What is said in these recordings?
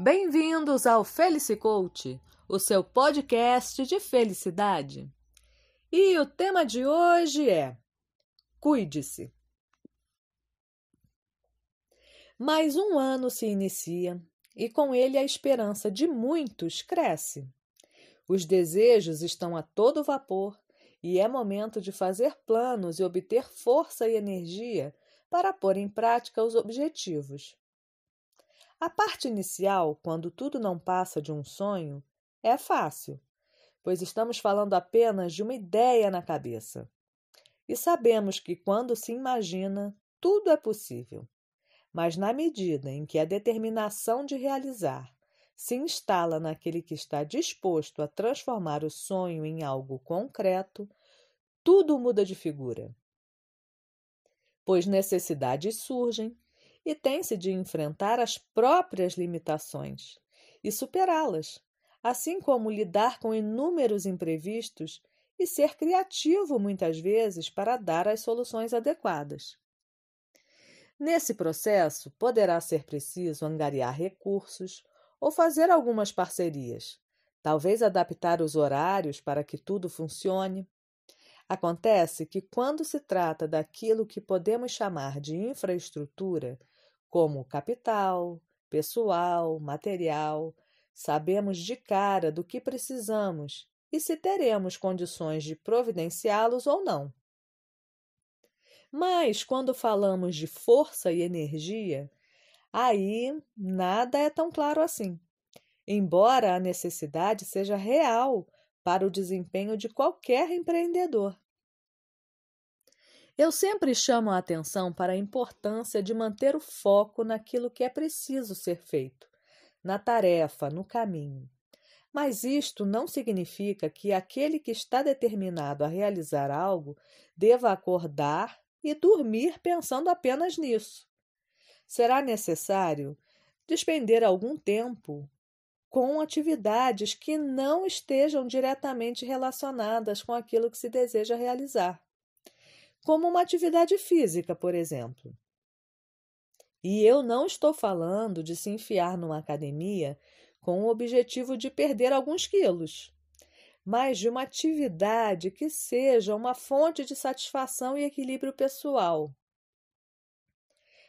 Bem-vindos ao Felicicoach, o seu podcast de felicidade. E o tema de hoje é Cuide-se. Mais um ano se inicia e com ele a esperança de muitos cresce. Os desejos estão a todo vapor e é momento de fazer planos e obter força e energia para pôr em prática os objetivos. A parte inicial, quando tudo não passa de um sonho, é fácil, pois estamos falando apenas de uma ideia na cabeça. E sabemos que quando se imagina, tudo é possível. Mas na medida em que a determinação de realizar se instala naquele que está disposto a transformar o sonho em algo concreto, tudo muda de figura. Pois necessidades surgem e tem-se de enfrentar as próprias limitações e superá-las, assim como lidar com inúmeros imprevistos e ser criativo muitas vezes para dar as soluções adequadas. Nesse processo, poderá ser preciso angariar recursos ou fazer algumas parcerias, talvez adaptar os horários para que tudo funcione. Acontece que, quando se trata daquilo que podemos chamar de infraestrutura, como capital, pessoal, material, sabemos de cara do que precisamos e se teremos condições de providenciá-los ou não. Mas quando falamos de força e energia, aí nada é tão claro assim. Embora a necessidade seja real para o desempenho de qualquer empreendedor. Eu sempre chamo a atenção para a importância de manter o foco naquilo que é preciso ser feito, na tarefa, no caminho. Mas isto não significa que aquele que está determinado a realizar algo deva acordar e dormir pensando apenas nisso. Será necessário despender algum tempo com atividades que não estejam diretamente relacionadas com aquilo que se deseja realizar como uma atividade física, por exemplo. E eu não estou falando de se enfiar numa academia com o objetivo de perder alguns quilos, mas de uma atividade que seja uma fonte de satisfação e equilíbrio pessoal.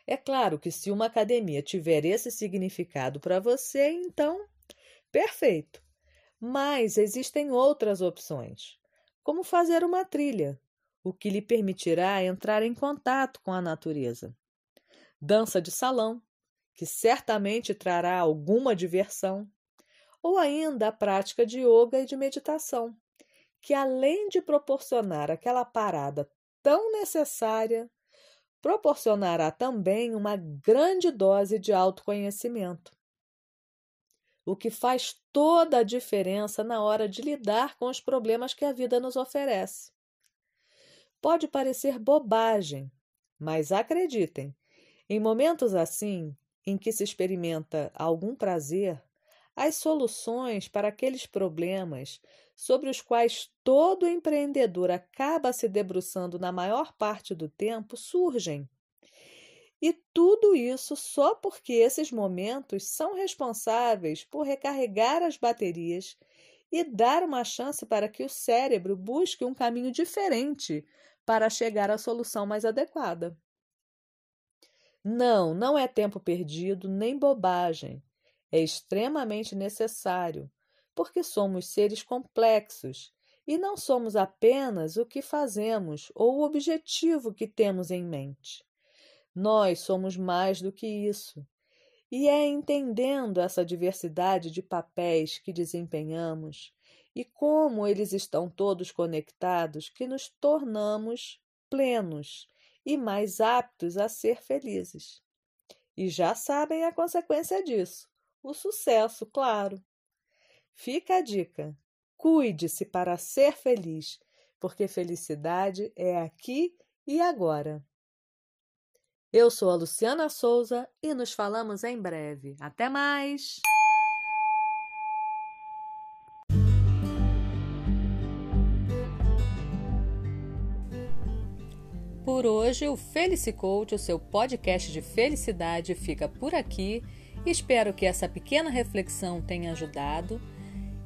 É claro que se uma academia tiver esse significado para você, então, perfeito. Mas existem outras opções, como fazer uma trilha, o que lhe permitirá entrar em contato com a natureza. Dança de salão, que certamente trará alguma diversão, ou ainda a prática de yoga e de meditação, que além de proporcionar aquela parada tão necessária, proporcionará também uma grande dose de autoconhecimento. O que faz toda a diferença na hora de lidar com os problemas que a vida nos oferece. Pode parecer bobagem, mas acreditem, em momentos assim, em que se experimenta algum prazer, as soluções para aqueles problemas sobre os quais todo empreendedor acaba se debruçando na maior parte do tempo surgem. E tudo isso só porque esses momentos são responsáveis por recarregar as baterias e dar uma chance para que o cérebro busque um caminho diferente para chegar à solução mais adequada. Não, não é tempo perdido nem bobagem. É extremamente necessário, porque somos seres complexos e não somos apenas o que fazemos ou o objetivo que temos em mente. Nós somos mais do que isso. E é entendendo essa diversidade de papéis que desempenhamos e como eles estão todos conectados que nos tornamos plenos e mais aptos a ser felizes. E já sabem a consequência disso: o sucesso, claro. Fica a dica: cuide-se para ser feliz, porque felicidade é aqui e agora. Eu sou a Luciana Souza e nos falamos em breve. Até mais! Por hoje, o Felice Coach, o seu podcast de felicidade, fica por aqui Espero que essa pequena reflexão tenha ajudado.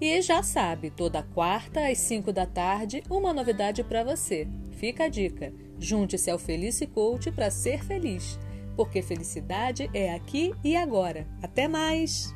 E já sabe, toda quarta às 5 da tarde, uma novidade para você. Fica a dica: junte-se ao Felice Coach para ser feliz, porque felicidade é aqui e agora. Até mais!